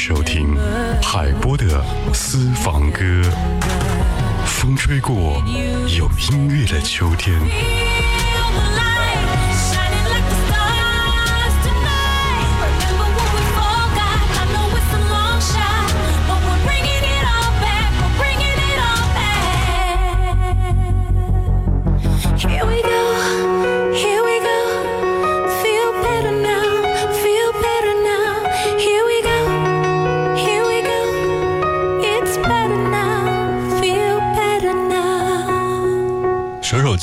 收听海波的私房歌，风吹过有音乐的秋天。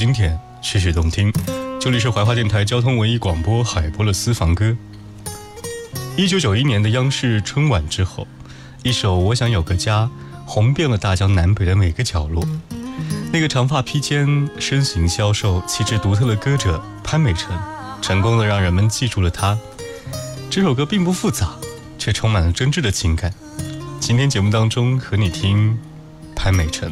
今天，曲曲动听。这里是怀化电台交通文艺广播海波的私房歌。一九九一年的央视春晚之后，一首《我想有个家》红遍了大江南北的每个角落。那个长发披肩、身形消瘦、气质独特的歌者潘美辰，成功的让人们记住了他。这首歌并不复杂，却充满了真挚的情感。今天节目当中和你听潘美辰。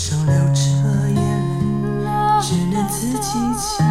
脸上流着眼泪，只能自己轻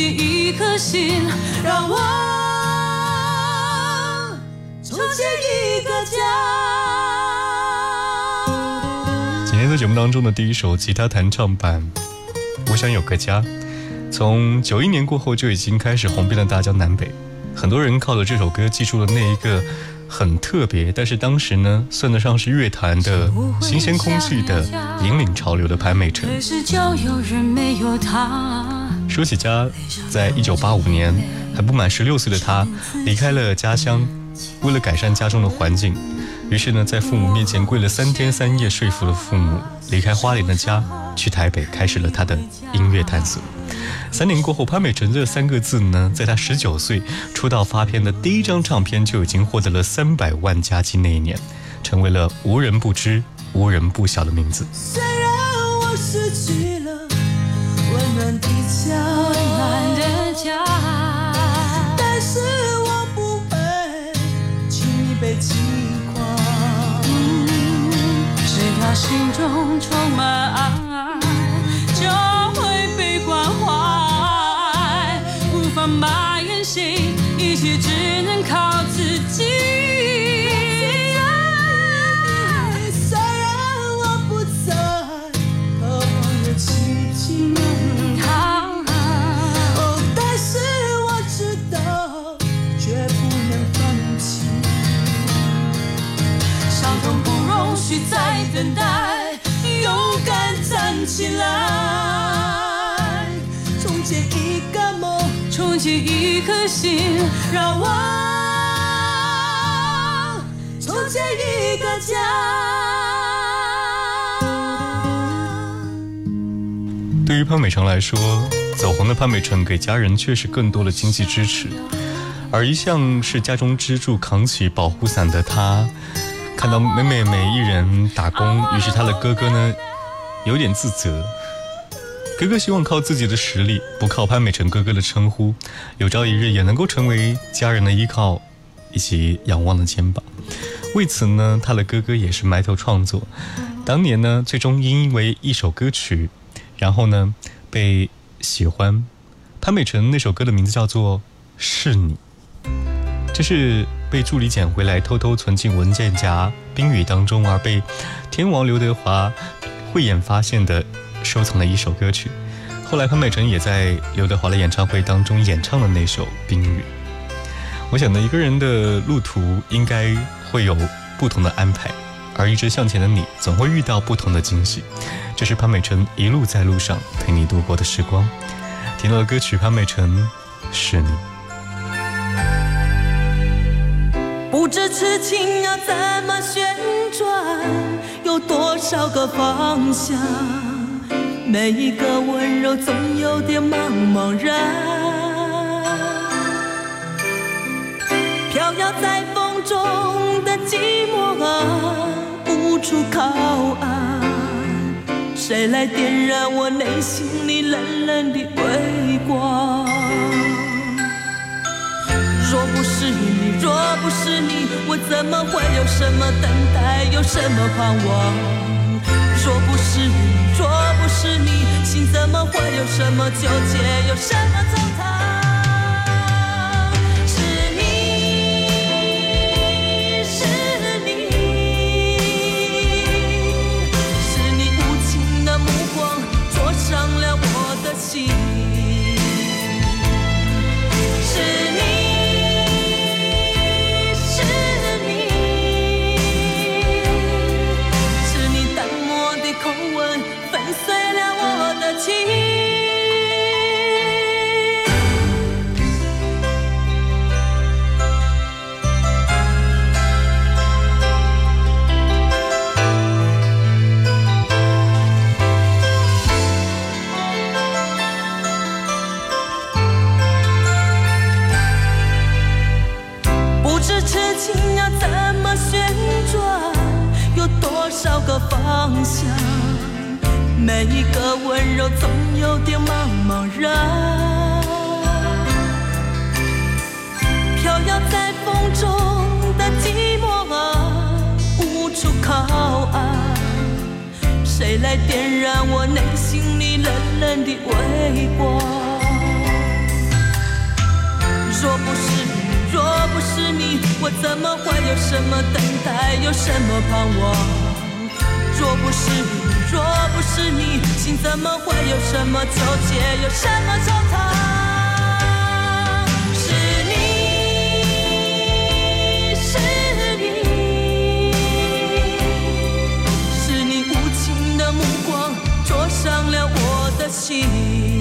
一颗心，让我重建一个家。今天在节目当中的第一首吉他弹唱版《我想有个家》，从九一年过后就已经开始红遍了大江南北。很多人靠着这首歌记住了那一个很特别，但是当时呢算得上是乐坛的新鲜空气的引领潮流的潘美辰。可是就有人没有他。说起家，在一九八五年还不满十六岁的他离开了家乡，为了改善家中的环境，于是呢在父母面前跪了三天三夜，说服了父母离开花莲的家，去台北开始了他的音乐探索。三年过后，潘美辰这三个字呢，在他十九岁出道发片的第一张唱片就已经获得了三百万加金，那一年成为了无人不知、无人不晓的名字。虽然我失去了温暖的家，温暖的家，但是我不会轻易被击垮。只要心中充满爱，就会被关怀。无法埋怨谁，一切只能颗心，让我重建一个家。对于潘美辰来说，走红的潘美辰给家人却是更多的经济支持，而一向是家中支柱、扛起保护伞的他，看到妹妹每一人打工，于是他的哥哥呢，有点自责。哥哥希望靠自己的实力，不靠潘美辰哥哥的称呼，有朝一日也能够成为家人的依靠以及仰望的肩膀。为此呢，他的哥哥也是埋头创作。当年呢，最终因为一首歌曲，然后呢被喜欢。潘美辰那首歌的名字叫做《是你》，这是被助理捡回来，偷偷存进文件夹冰雨当中，而被天王刘德华慧眼发现的收藏的一首歌曲。后来潘美辰也在刘德华的演唱会当中演唱了那首《冰雨》。我想呢，一个人的路途应该会有不同的安排，而一直向前的你，总会遇到不同的惊喜。这是潘美辰一路在路上陪你度过的时光。听到的歌曲，潘美辰是你。不知痴情要怎么旋转，有多少个方向？每一个温柔总有点茫茫然，飘摇在风中的寂寞啊，无处靠岸。谁来点燃我内心里冷冷的微光？若不是你，若不是你，我怎么会有什么等待，有什么盼望？若不是你，若不是你，心怎么会有什么纠结，有什么惆怅？什么等待，有什么盼望？若不是你，若不是你，心怎么会有什么纠结，有什么惆怅？是你，是你，是你无情的目光灼伤了我的心。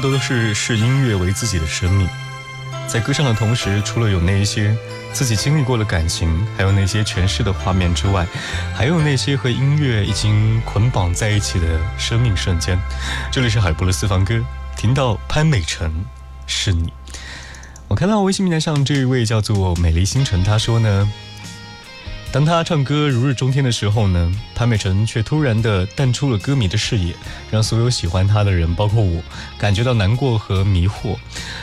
都是视音乐为自己的生命，在歌唱的同时，除了有那一些自己经历过的感情，还有那些诠释的画面之外，还有那些和音乐已经捆绑在一起的生命瞬间。这里是海波的私房歌，听到潘美辰是你。我看到微信平台上这一位叫做美丽星辰，他说呢，当他唱歌如日中天的时候呢，潘美辰却突然的淡出了歌迷的视野，让所有喜欢他的人，包括我，感觉到难过和迷惑。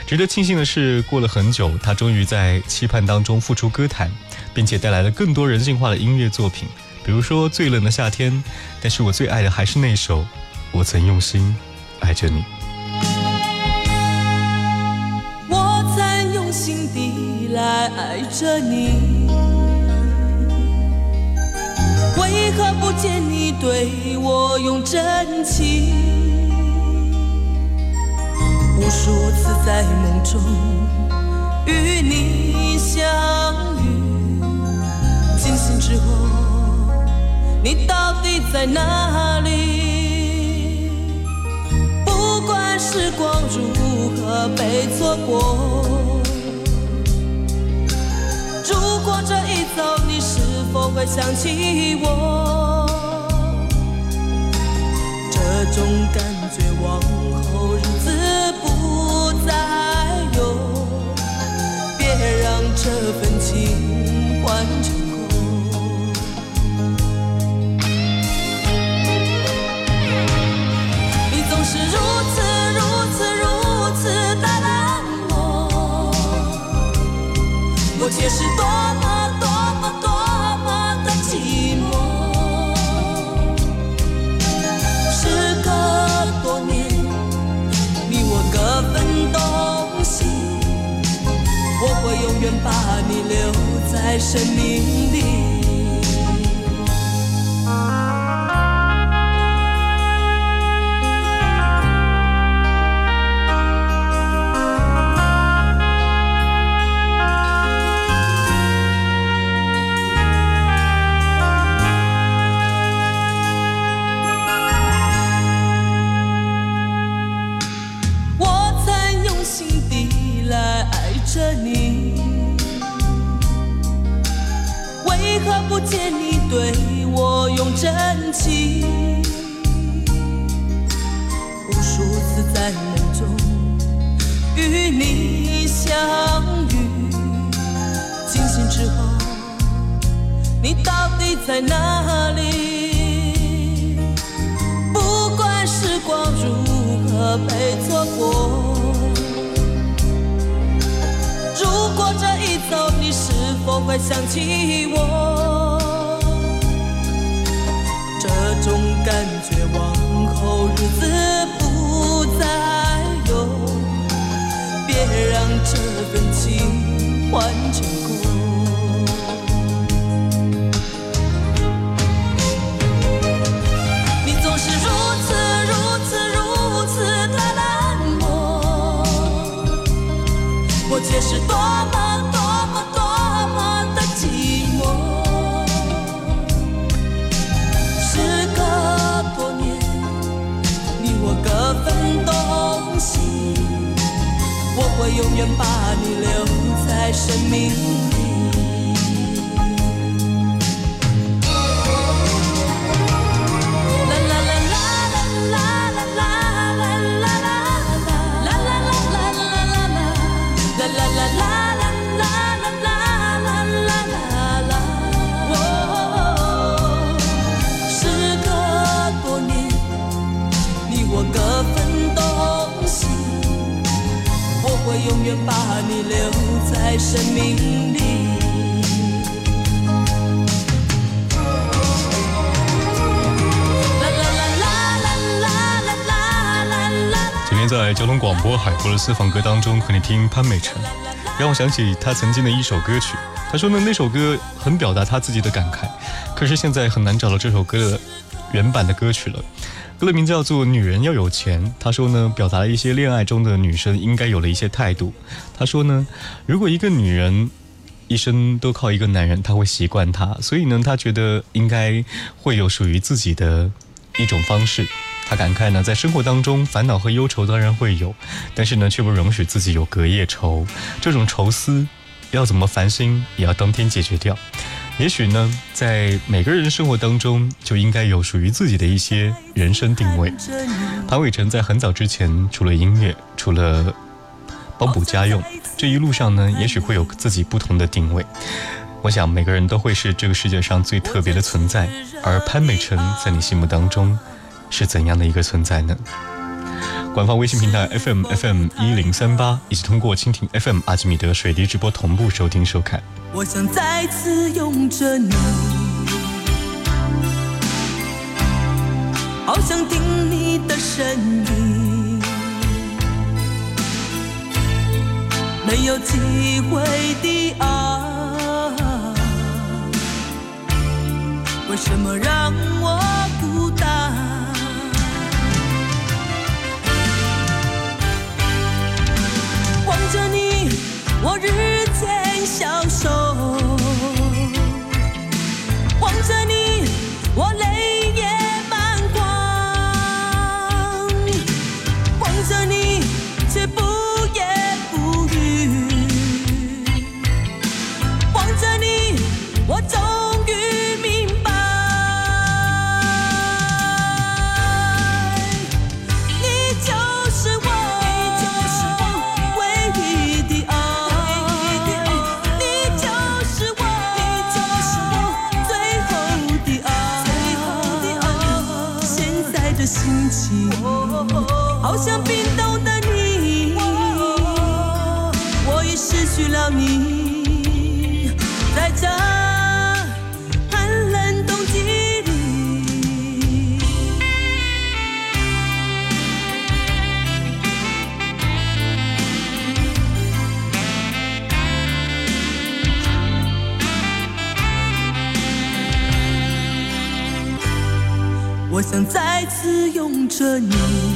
值得庆幸的是，过了很久，他终于在期盼当中复出歌坛，并且带来了更多人性化的音乐作品，比如说《最冷的夏天》，但是我最爱的还是那首《我曾用心爱着你》。我曾用心地来爱着你，为何不见你对我用真情？无数次在梦中与你相遇，惊醒之后，你到底在哪里？不管时光如何被错过。如果这一走，你是否会想起我？这种感觉往如何被错过，如果这一走，你是否会想起我？这种感觉往后日子不再有，别让这份情换成是多么多么多么的寂寞。时隔多年，你我各分东西，我会永远把你留在生命里留在生命里。今天在交通广播海波的私房歌当中和你听潘美辰，让我想起他曾经的一首歌曲。他说呢，那首歌很表达他自己的感慨，可是现在很难找到这首歌的原版的歌曲了。歌的名字叫做《女人要有钱》。他说呢，表达了一些恋爱中的女生应该有的一些态度。他说呢，如果一个女人一生都靠一个男人，她会习惯他，所以呢，他觉得应该会有属于自己的一种方式。他感慨呢，在生活当中，烦恼和忧愁当然会有，但是呢，却不容许自己有隔夜愁。这种愁思要怎么烦心，也要当天解决掉。也许呢，在每个人生活当中，就应该有属于自己的一些人生定位。潘玮辰在很早之前，除了音乐，除了帮补家用。这一路上呢，也许会有自己不同的定位。我想每个人都会是这个世界上最特别的存在。而潘美辰在你心目当中是怎样的一个存在呢？官方微信平台 FM FM 一零三八，以及通过蜻蜓 FM 阿基米德水滴直播同步收听收看。我想再次拥着你，好想听你的声音，没有机会的爱，为什么好像冰冻的你，我已失去了你，在这寒冷冬季里，我想再次拥着你。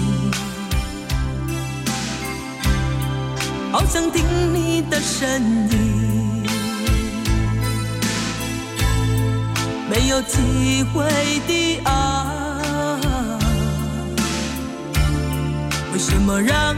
好想听你的声音，没有机会的爱，为什么让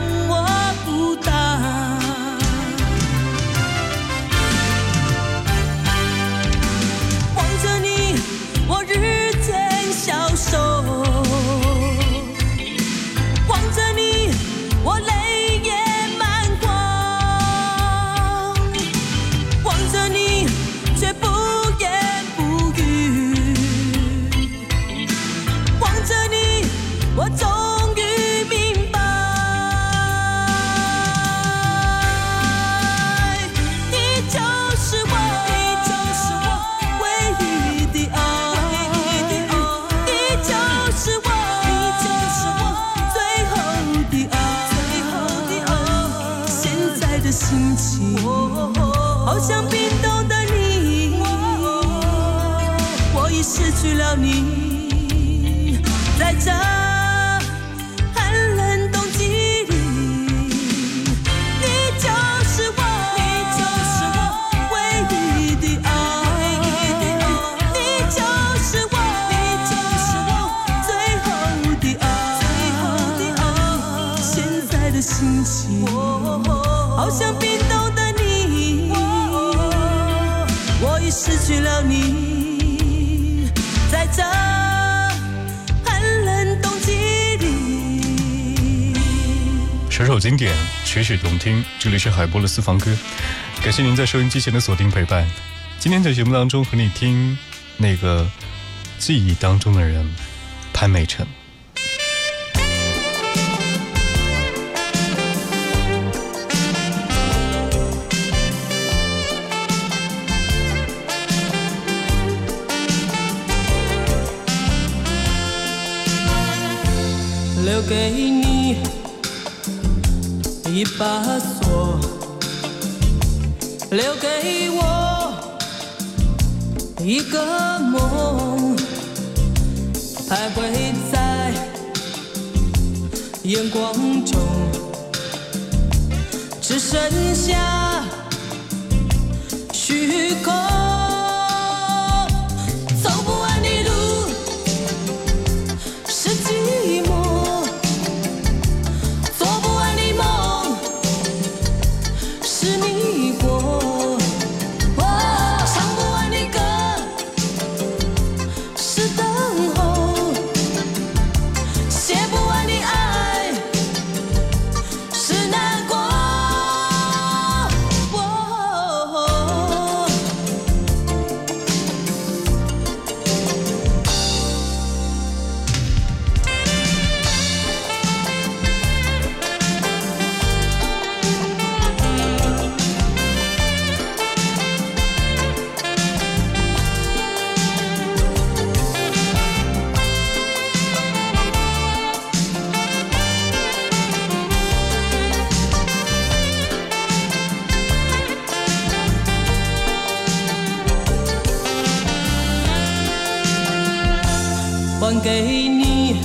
心情，好像冰冻的你，我已失去了你，在这寒冷冬季里首首经典，曲曲动听。这里是海波的私房歌，感谢您在收音机前的锁定陪伴。今天在节目当中和你听那个记忆当中的人，潘美辰。留给你。一把锁，留给我一个梦，徘徊在眼光中，只剩下虚空。还给你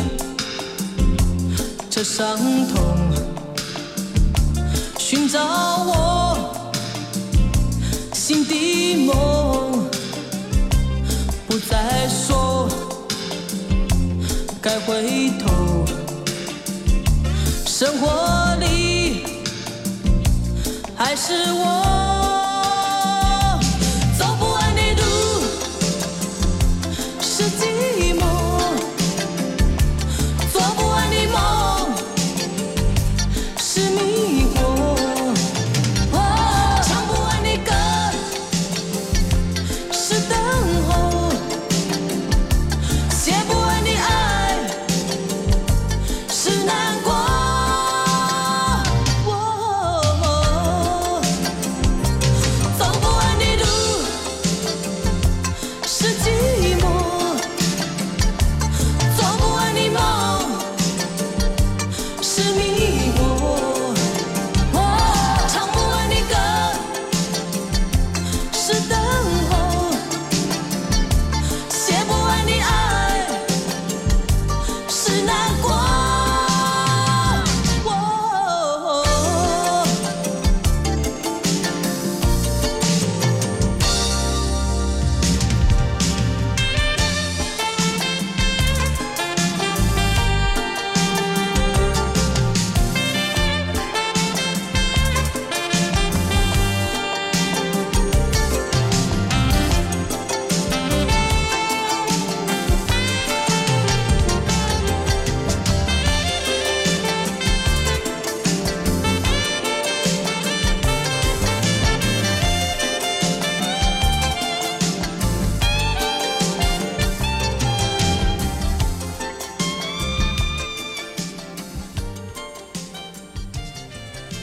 这伤痛，寻找我心的梦，不再说该回头，生活里还是我。